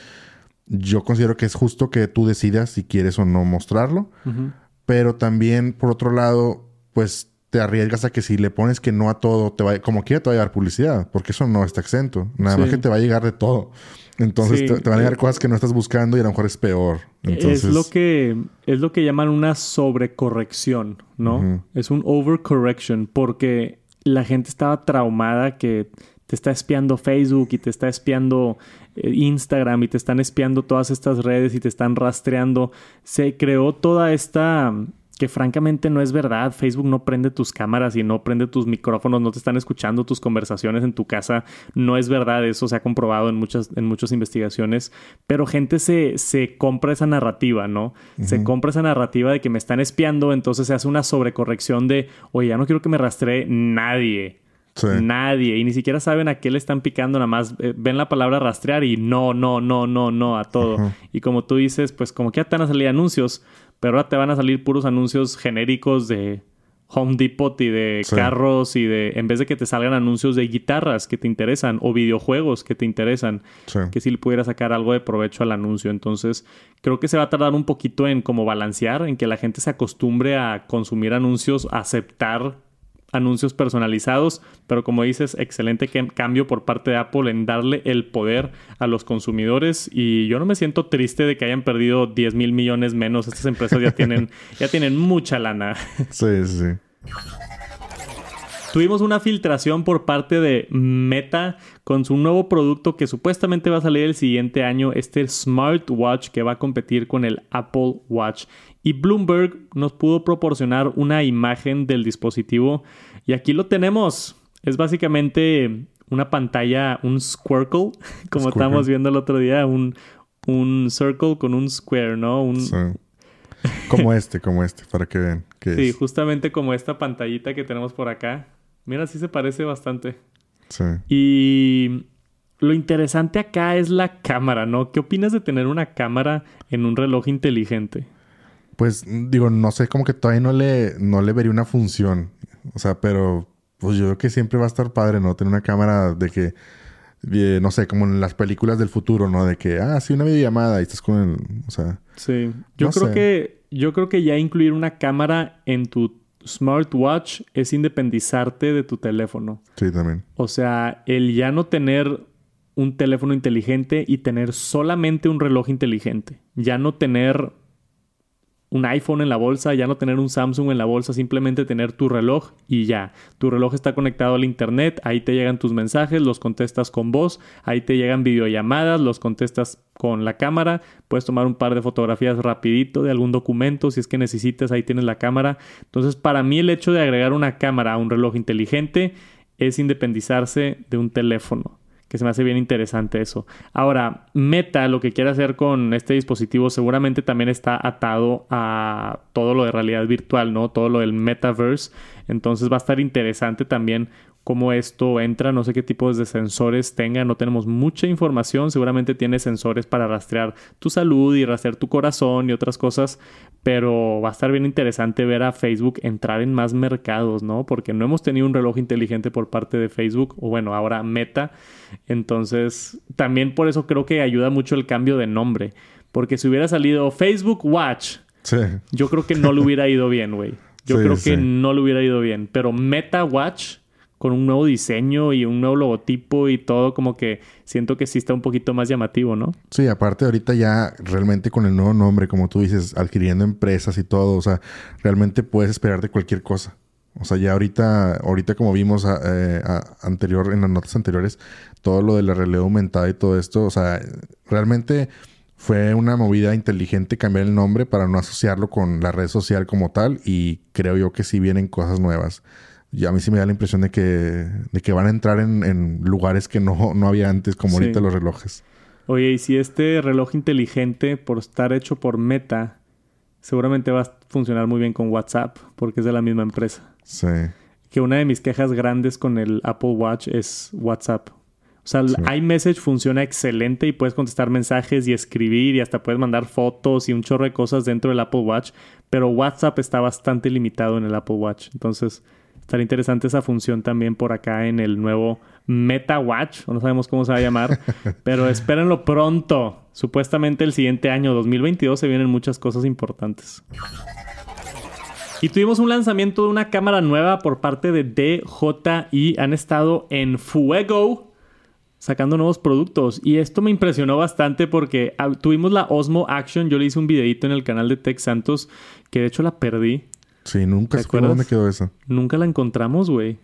yo considero que es justo que tú decidas si quieres o no mostrarlo. Pero también, por otro lado, pues te arriesgas a que si le pones que no a todo, te va, como quiera te va a llegar publicidad, porque eso no está exento. Nada más que te va a llegar de todo. Entonces te, van a llegar cosas que no estás buscando y a lo mejor es peor. Es lo que es lo que llaman una sobrecorrección, ¿no? Es un overcorrection porque la gente estaba traumada que te está espiando Facebook y te está espiando eh, Instagram y te están espiando todas estas redes y te están rastreando. Se creó toda esta que francamente no es verdad. Facebook no prende tus cámaras y no prende tus micrófonos, no te están escuchando tus conversaciones en tu casa. No es verdad, eso se ha comprobado en muchas, en muchas investigaciones. Pero gente se, se compra esa narrativa, ¿no? Se compra esa narrativa de que me están espiando, entonces se hace una sobrecorrección de, oye, ya no quiero que me rastree nadie. Nadie. Y ni siquiera saben a qué le están picando, nada más eh, ven la palabra rastrear y no, no, no, no, no a todo. Y como tú dices, pues como que ya te van a salir anuncios, pero ahora te van a salir puros anuncios genéricos de Home Depot y de carros y de... En vez de que te salgan anuncios de guitarras que te interesan o videojuegos que te interesan, que si le pudiera sacar algo de provecho al anuncio. Entonces, creo que se va a tardar un poquito en como balancear, en que la gente se acostumbre a consumir anuncios, aceptar anuncios personalizados, pero como dices, excelente cambio por parte de Apple en darle el poder a los consumidores y yo no me siento triste de que hayan perdido 10 mil millones menos. Estas empresas ya tienen, ya tienen mucha lana. Sí, sí. Tuvimos una filtración por parte de Meta con su nuevo producto que supuestamente va a salir el siguiente año, este smartwatch que va a competir con el Apple Watch. Y Bloomberg nos pudo proporcionar una imagen del dispositivo y aquí lo tenemos. Es básicamente una pantalla, un squircle, como estábamos viendo el otro día, un, un circle con un square, ¿no? Un... Como este, como este, para que vean. sí, justamente como esta pantallita que tenemos por acá. Mira, sí se parece bastante. Sí. Y lo interesante acá es la cámara, ¿no? ¿Qué opinas de tener una cámara en un reloj inteligente? Pues digo, no sé, como que todavía no le, no le vería una función. O sea, pero pues yo creo que siempre va a estar padre, ¿no? Tener una cámara de que, no sé, como en las películas del futuro, ¿no? De que, ah, sí, una videollamada y estás con el, o sea. Sí, yo creo que, yo creo que ya incluir una cámara en tu smartwatch es independizarte de tu teléfono. Sí, también. O sea, el ya no tener un teléfono inteligente y tener solamente un reloj inteligente. Ya no tener un iPhone en la bolsa, ya no tener un Samsung en la bolsa, simplemente tener tu reloj y ya. Tu reloj está conectado al internet, ahí te llegan tus mensajes, los contestas con voz, ahí te llegan videollamadas, los contestas con la cámara, puedes tomar un par de fotografías rapidito de algún documento si es que necesitas, ahí tienes la cámara. Entonces, para mí el hecho de agregar una cámara a un reloj inteligente es independizarse de un teléfono que se me hace bien interesante eso. Ahora, Meta lo que quiere hacer con este dispositivo seguramente también está atado a todo lo de realidad virtual, ¿no? Todo lo del metaverse. Entonces va a estar interesante también cómo esto entra, no sé qué tipos de sensores tenga, no tenemos mucha información, seguramente tiene sensores para rastrear tu salud y rastrear tu corazón y otras cosas, pero va a estar bien interesante ver a Facebook entrar en más mercados, ¿no? Porque no hemos tenido un reloj inteligente por parte de Facebook, o bueno, ahora Meta, entonces también por eso creo que ayuda mucho el cambio de nombre, porque si hubiera salido Facebook Watch, yo creo que no le hubiera ido bien, güey. Yo creo que no le hubiera ido bien, pero Meta Watch con un nuevo diseño y un nuevo logotipo y todo, como que siento que sí está un poquito más llamativo, ¿no? Sí, aparte ahorita ya realmente con el nuevo nombre, como tú dices, adquiriendo empresas y todo, o sea, realmente puedes esperar de cualquier cosa. O sea, ya ahorita, ahorita como vimos eh, anterior, en las notas anteriores, todo lo de la realidad aumentada y todo esto, o sea, realmente fue una movida inteligente cambiar el nombre para no asociarlo con la red social como tal y creo yo que sí vienen cosas nuevas y a mí sí me da la impresión de que, de que van a entrar en, lugares que no, había antes, como ahorita los relojes. Oye, y si este reloj inteligente, por estar hecho por Meta, seguramente va a funcionar muy bien con WhatsApp, porque es de la misma empresa. Sí. Que una de mis quejas grandes con el Apple Watch es WhatsApp. O sea, iMessage funciona excelente y puedes contestar mensajes y escribir y hasta puedes mandar fotos y un chorro de cosas dentro del Apple Watch, pero WhatsApp está bastante limitado en el Apple Watch. Entonces, Estaría interesante esa función también por acá en el nuevo Meta Watch, o no sabemos cómo se va a llamar, pero espérenlo pronto. Supuestamente el siguiente año, 2022, se vienen muchas cosas importantes. Y tuvimos un lanzamiento de una cámara nueva por parte de DJI. Han estado en fuego sacando nuevos productos. Y esto me impresionó bastante porque ah, tuvimos la Osmo Action. Yo le hice un videito en el canal de Tech Santos que de hecho la perdí. Sí, nunca sé dónde quedó esa. Nunca la encontramos, güey.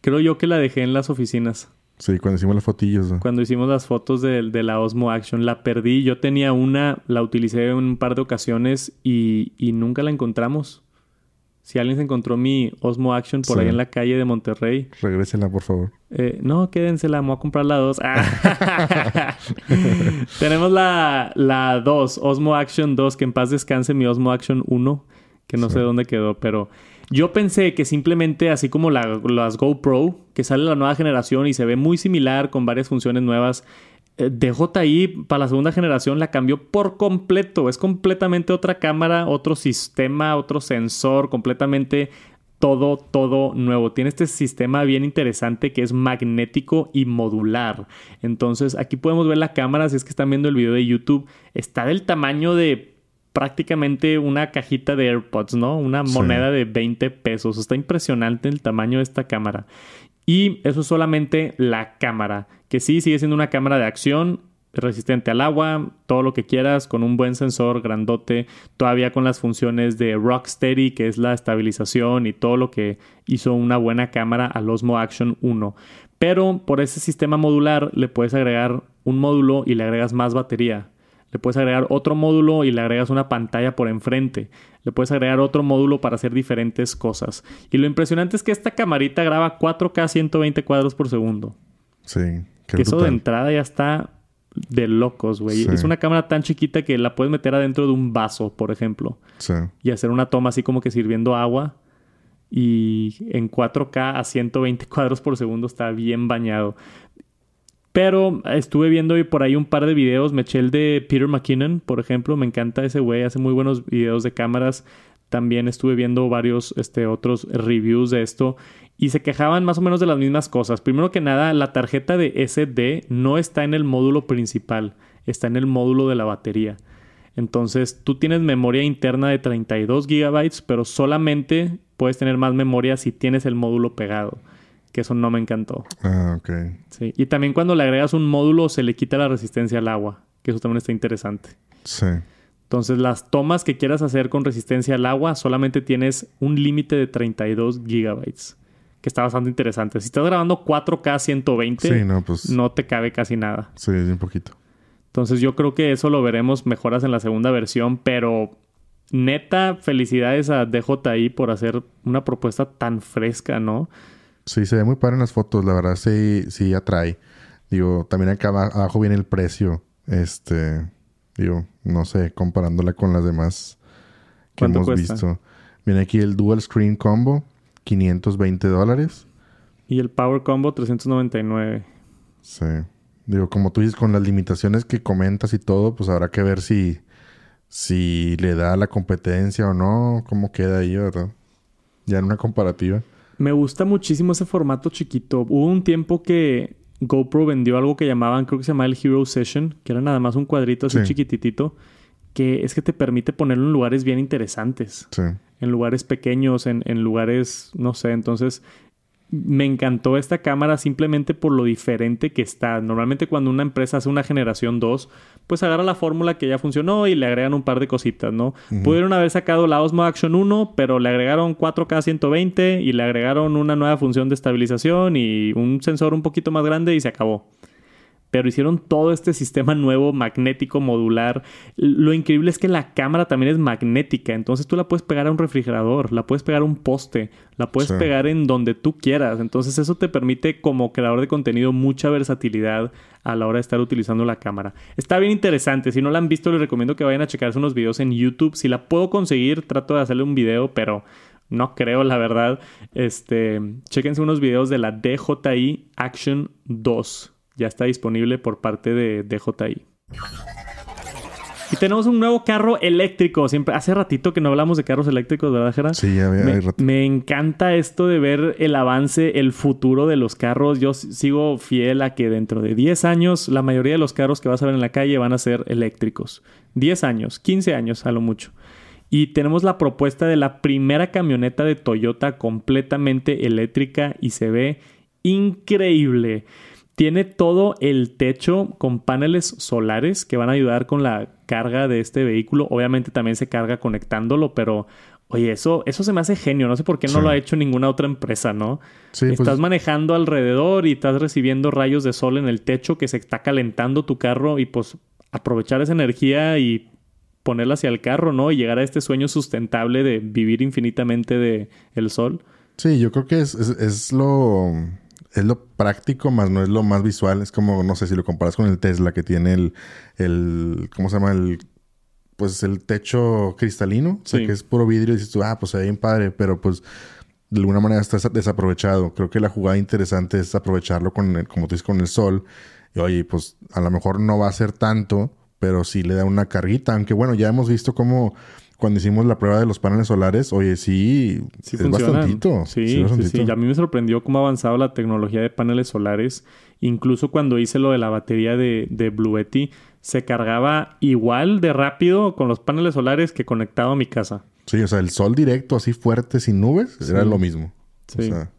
Creo yo que la dejé en las oficinas. Sí, cuando hicimos las fotillos. Cuando hicimos las fotos de, la Osmo Action, la perdí. Yo tenía una, la utilicé en un par de ocasiones y, nunca la encontramos. Si alguien se encontró mi Osmo Action por ahí en la calle de Monterrey. Regrésela, por favor. Eh, no, quédensela, me voy a comprar la 2. Tenemos la, la 2, Osmo Action 2, que en paz descanse mi Osmo Action 1 que no sé dónde quedó, pero yo pensé que simplemente así como las GoPro, que sale la nueva generación y se ve muy similar con varias funciones nuevas, eh, DJI para la segunda generación la cambió por completo. Es completamente otra cámara, otro sistema, otro sensor, completamente todo, todo nuevo. Tiene este sistema bien interesante que es magnético y modular. Entonces aquí podemos ver la cámara, si es que están viendo el video de YouTube, está del tamaño de prácticamente una cajita de AirPods, ¿no? Una moneda de 20 pesos. Está impresionante el tamaño de esta cámara. Y eso es solamente la cámara, que sí sigue siendo una cámara de acción. resistente al agua, todo lo que quieras, con un buen sensor grandote, todavía con las funciones de Rocksteady, que es la estabilización y todo lo que hizo una buena cámara al Osmo Action 1. Pero por ese sistema modular le puedes agregar un módulo y le agregas más batería. Le puedes agregar otro módulo y le agregas una pantalla por enfrente. Le puedes agregar otro módulo para hacer diferentes cosas. Y lo impresionante es que esta camarita graba 4K 120 cuadros por segundo. Sí. Que eso de entrada ya está de locos, güey. Es una cámara tan chiquita que la puedes meter adentro de un vaso, por ejemplo. Sí. Y hacer una toma así como que sirviendo agua. Y en 4K a 120 cuadros por segundo está bien bañado. Pero estuve viendo por ahí un par de videos. Me eché el de Peter McKinnon, por ejemplo. Me encanta ese güey. Hace muy buenos videos de cámaras. También estuve viendo varios este, otros reviews de esto. Y se quejaban más o menos de las mismas cosas. Primero que nada, la tarjeta de SD no está en el módulo principal. Está en el módulo de la batería. Entonces, tú tienes memoria interna de 32 GB, pero solamente puedes tener más memoria si tienes el módulo pegado que eso no me encantó. Ah, ok. Sí. Y también cuando le agregas un módulo se le quita la resistencia al agua, que eso también está interesante. Sí. Entonces, las tomas que quieras hacer con resistencia al agua solamente tienes un límite de 32 gigabytes, que está bastante interesante. Si estás grabando 4K 120, no, pues... no te cabe casi nada. Sí, un poquito. Entonces, yo creo que eso lo veremos mejoras en la segunda versión, pero neta, felicidades a DJI por hacer una propuesta tan fresca, ¿no? Sí, se ve muy padre en las fotos, la verdad sí, sí atrae. Digo, también acá abajo viene el precio. Este, digo, no sé, comparándola con las demás que hemos visto. Viene aquí el Dual Screen Combo, 520 dólares. Y el Power Combo, 399. Sí. Digo, como tú dices, con las limitaciones que comentas y todo, pues habrá que ver si, si le da la competencia o no, cómo queda ahí, ¿verdad? Ya en una comparativa. Me gusta muchísimo ese formato chiquito. Hubo un tiempo que GoPro vendió algo que llamaban, creo que se llamaba el Hero Session, que era nada más un cuadrito así chiquititito, que es que te permite ponerlo en lugares bien interesantes. Sí. En lugares pequeños, en, en lugares, no sé, entonces me encantó esta cámara simplemente por lo diferente que está. Normalmente cuando una empresa hace una generación 2, pues agarra la fórmula que ya funcionó y le agregan un par de cositas, ¿no? Pudieron haber sacado la Osmo Action 1, pero le agregaron 4K 120 y le agregaron una nueva función de estabilización y un sensor un poquito más grande y se acabó pero hicieron todo este sistema nuevo magnético modular. Lo increíble es que la cámara también es magnética, entonces tú la puedes pegar a un refrigerador, la puedes pegar a un poste, la puedes pegar en donde tú quieras. Entonces eso te permite como creador de contenido mucha versatilidad a la hora de estar utilizando la cámara. Está bien interesante, si no la han visto les recomiendo que vayan a checarse unos videos en YouTube. Si la puedo conseguir, trato de hacerle un video, pero no creo, la verdad. Este, chéquense unos videos de la DJI Action 2 ya está disponible por parte de DJI. Y tenemos un nuevo carro eléctrico. Siempre, hace ratito que no hablamos de carros eléctricos, ¿verdad, Gerard? Sí, ya me, rato. me encanta esto de ver el avance, el futuro de los carros. Yo sigo fiel a que dentro de 10 años la mayoría de los carros que vas a ver en la calle van a ser eléctricos. 10 años, 15 años a lo mucho. Y tenemos la propuesta de la primera camioneta de Toyota completamente eléctrica y se ve increíble. Tiene todo el techo con paneles solares que van a ayudar con la carga de este vehículo. Obviamente también se carga conectándolo, pero oye, eso, eso se me hace genio. No sé por qué no lo ha hecho ninguna otra empresa, ¿no? Sí, estás pues manejando alrededor y estás recibiendo rayos de sol en el techo que se está calentando tu carro y pues aprovechar esa energía y ponerla hacia el carro, ¿no? Y llegar a este sueño sustentable de vivir infinitamente de el sol. Sí, yo creo que es, es lo es lo práctico, más no es lo más visual. Es como, no sé, si lo comparas con el Tesla que tiene el, el ¿cómo se llama? El, pues el techo cristalino. O sea, que es puro vidrio y dices tú, ah, pues ve bien padre, pero pues de alguna manera está desaprovechado. Creo que la jugada interesante es aprovecharlo con, el, como tú dices, con el sol. Y oye, pues a lo mejor no va a ser tanto, pero sí le da una carguita. Aunque bueno, ya hemos visto cómo cuando hicimos la prueba de los paneles solares, oye, sí, sí es bastantito. Sí, sí, sí, a mí me sorprendió cómo ha avanzado la tecnología de paneles solares. Incluso cuando hice lo de la batería de, de Bluetti, se cargaba igual de rápido con los paneles solares que conectado a mi casa. Sí, o sea, el sol directo así fuerte, sin nubes, era lo mismo. Sí. O sea,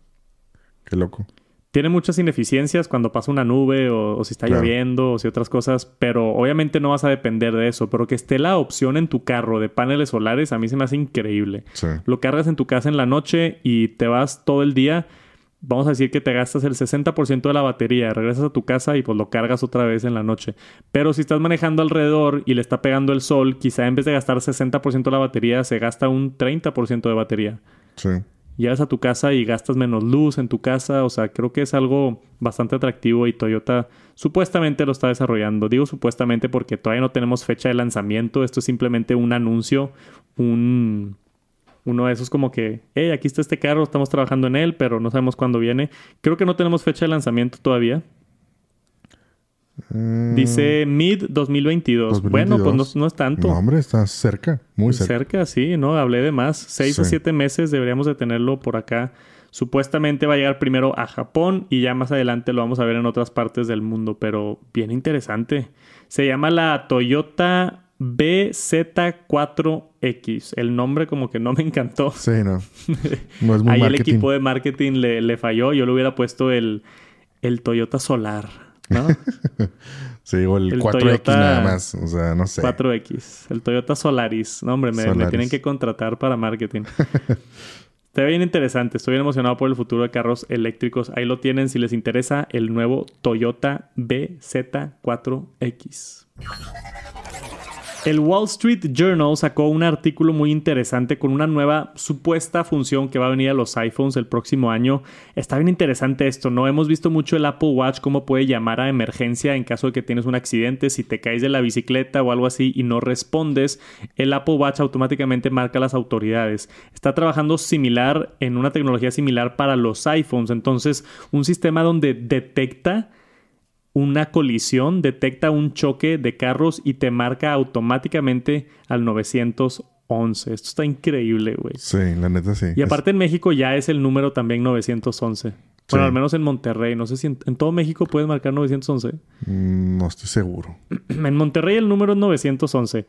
qué loco. Tiene muchas ineficiencias cuando pasa una nube o, si está lloviendo o si otras cosas, pero obviamente no vas a depender de eso. Pero que esté la opción en tu carro de paneles solares, a mí se me hace increíble. Lo cargas en tu casa en la noche y te vas todo el día. Vamos a decir que te gastas el 60% de la batería, regresas a tu casa y pues lo cargas otra vez en la noche. Pero si estás manejando alrededor y le está pegando el sol, quizá en vez de gastar 60% de la batería, se gasta un 30% de batería. Sí llegas a tu casa y gastas menos luz en tu casa. O sea, creo que es algo bastante atractivo y Toyota supuestamente lo está desarrollando. Digo supuestamente porque todavía no tenemos fecha de lanzamiento. Esto es simplemente un anuncio, un... Uno de esos como que, hey, aquí está este carro, estamos trabajando en él, pero no sabemos cuándo viene. Creo que no tenemos fecha de lanzamiento todavía. Mm. Dice mid 2022. Bueno, pues no, es tanto. No, hombre, está cerca, muy cerca. Cerca, sí, ¿no? Hablé de más. Seis o siete meses deberíamos de tenerlo por acá. Supuestamente va a llegar primero a Japón y ya más adelante lo vamos a ver en otras partes del mundo, pero bien interesante. Se llama la Toyota BZ4X. El nombre como que no me encantó. Sí, no. No es muy Ahí el equipo de marketing le, le, falló. Yo le hubiera puesto el, el Toyota Solar. ¿No? sí, o el, 4X nada más, o sea, no sé. 4X, el Toyota Solaris. No, hombre, me, tienen que contratar para marketing. Está bien interesante, estoy bien emocionado por el futuro de carros eléctricos. Ahí lo tienen si les interesa el nuevo Toyota BZ4X. El Wall Street Journal sacó un artículo muy interesante con una nueva supuesta función que va a venir a los iPhones el próximo año. Está bien interesante esto, ¿no? Hemos visto mucho el Apple Watch, cómo puede llamar a emergencia en caso de que tienes un accidente, si te caes de la bicicleta o algo así y no respondes, el Apple Watch automáticamente marca a las autoridades. Está trabajando similar en una tecnología similar para los iPhones, entonces un sistema donde detecta una colisión, detecta un choque de carros y te marca automáticamente al 911. Esto está increíble, güey. Sí, la neta sí. Y aparte en México ya es el número también 911. Bueno, al menos en Monterrey. No sé si en, todo México puedes marcar 911. Mm, no estoy seguro. en Monterrey el número es 911.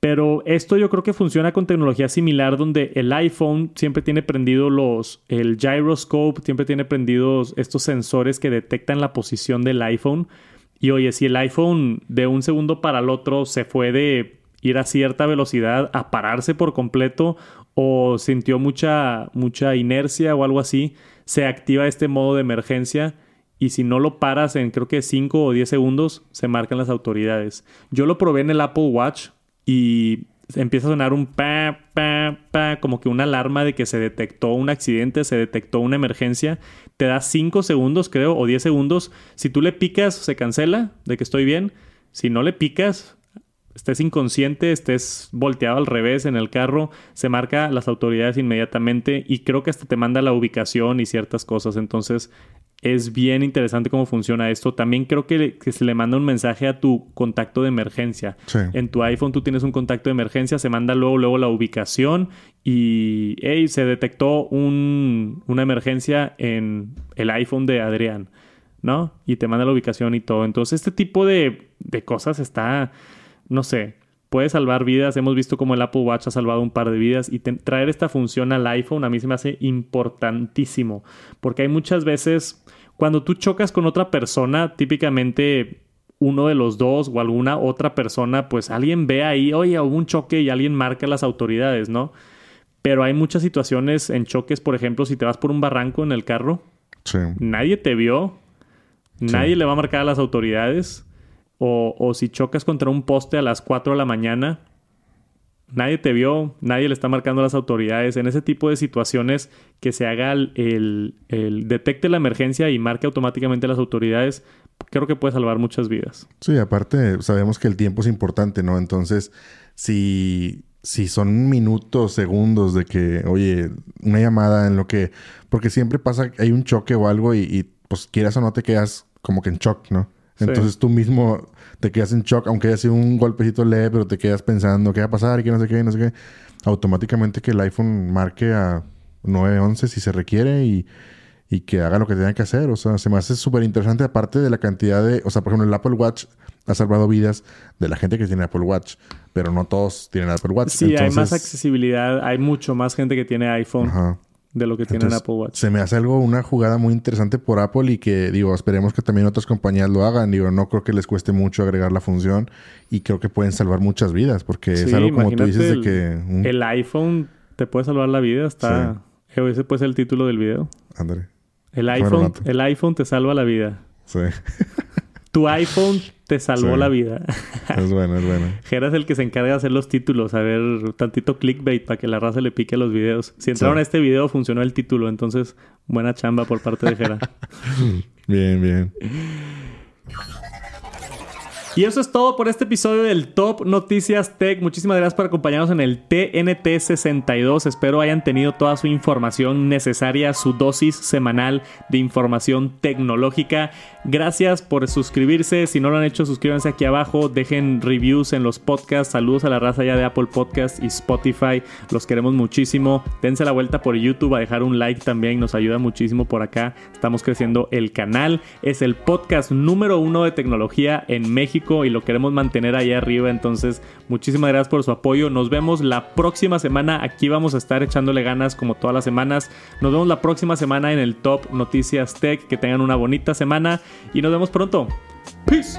Pero esto yo creo que funciona con tecnología similar donde el iPhone siempre tiene prendido los, el gyroscope, siempre tiene prendidos estos sensores que detectan la posición del iPhone. Y oye, si el iPhone de un segundo para el otro se fue de ir a cierta velocidad a pararse por completo o sintió mucha, mucha inercia o algo así, se activa este modo de emergencia y si no lo paras en creo que 5 o 10 segundos, se marcan las autoridades. Yo lo probé en el Apple Watch y empieza a sonar un pa, pa, pa, como que una alarma de que se detectó un accidente, se detectó una emergencia. Te da 5 segundos, creo, o 10 segundos. Si tú le picas, se cancela de que estoy bien. Si no le picas, estés inconsciente, estés volteado al revés en el carro, se marca las autoridades inmediatamente y creo que hasta te manda la ubicación y ciertas cosas. Entonces es bien interesante cómo funciona esto. También creo que, se le manda un mensaje a tu contacto de emergencia. En tu iPhone tú tienes un contacto de emergencia, se manda luego, luego la ubicación y hey, se detectó una emergencia en el iPhone de Adrián, ¿no? Y te manda la ubicación y todo. Entonces este tipo de, de cosas está, no sé, puede salvar vidas. Hemos visto cómo el Apple Watch ha salvado un par de vidas y traer esta función al iPhone a mí se me hace importantísimo porque hay muchas veces cuando tú chocas con otra persona, típicamente uno de los dos o alguna otra persona, pues alguien ve ahí, oye, hubo un choque y alguien marca a las autoridades, ¿no? Pero hay muchas situaciones en choques, por ejemplo, si te vas por un barranco en el carro, nadie te vio, nadie le va a marcar a las autoridades o, si chocas contra un poste a las 4 de la mañana, nadie te vio, nadie le está marcando a las autoridades. En ese tipo de situaciones que se haga el, detecte la emergencia y marque automáticamente a las autoridades, creo que puede salvar muchas vidas. Sí, aparte sabemos que el tiempo es importante, ¿no? Entonces, si, si son minutos, segundos de que, oye, una llamada en lo que... Porque siempre pasa, hay un choque o algo y pues quieras o no te quedas como que en shock, ¿no? Entonces tú mismo te quedas en shock, aunque haya sido un golpecito leve, pero te quedas pensando qué va a pasar y que no sé qué, no sé qué. Automáticamente que el iPhone marque a 911 si se requiere y, y que haga lo que tenga que hacer. O sea, se me hace súper interesante, aparte de la cantidad de. O sea, por ejemplo, el Apple Watch ha salvado vidas de la gente que tiene Apple Watch, pero no todos tienen Apple Watch. Sí, hay más accesibilidad, hay mucho más gente que tiene iPhone. Ajá. De lo que tiene en Apple Watch. Se me hace algo, una jugada muy interesante por Apple y que, digo, esperemos que también otras compañías lo hagan. Digo, no creo que les cueste mucho agregar la función y creo que pueden salvar muchas vidas porque es algo como tú dices de que... El iPhone te puede salvar la vida, está... Ese puede ser el título del video. Ándale. El iPhone, el iPhone te salva la vida. Sí. tu iPhone te salvó la vida. Es bueno, es bueno. Jera es el que se encarga de hacer los títulos, a ver tantito clickbait para que la raza le pique a los videos. Si entraron a este video, funcionó el título, entonces buena chamba por parte de Jera. bien, bien. Y eso es todo por este episodio del Top Noticias Tech. Muchísimas gracias por acompañarnos en el TNT 62. Espero hayan tenido toda su información necesaria, su dosis semanal de información tecnológica. Gracias por suscribirse. Si no lo han hecho, suscríbanse aquí abajo. Dejen reviews en los podcasts. Saludos a la raza ya de Apple Podcast y Spotify. Los queremos muchísimo. Dense la vuelta por YouTube a dejar un like también. Nos ayuda muchísimo por acá. Estamos creciendo el canal. Es el podcast número uno de tecnología en México y lo queremos mantener ahí arriba. Entonces, muchísimas gracias por su apoyo. Nos vemos la próxima semana. Aquí vamos a estar echándole ganas como todas las semanas. Nos vemos la próxima semana en el Top Noticias Tech. Que tengan una bonita semana y nos vemos pronto. Peace.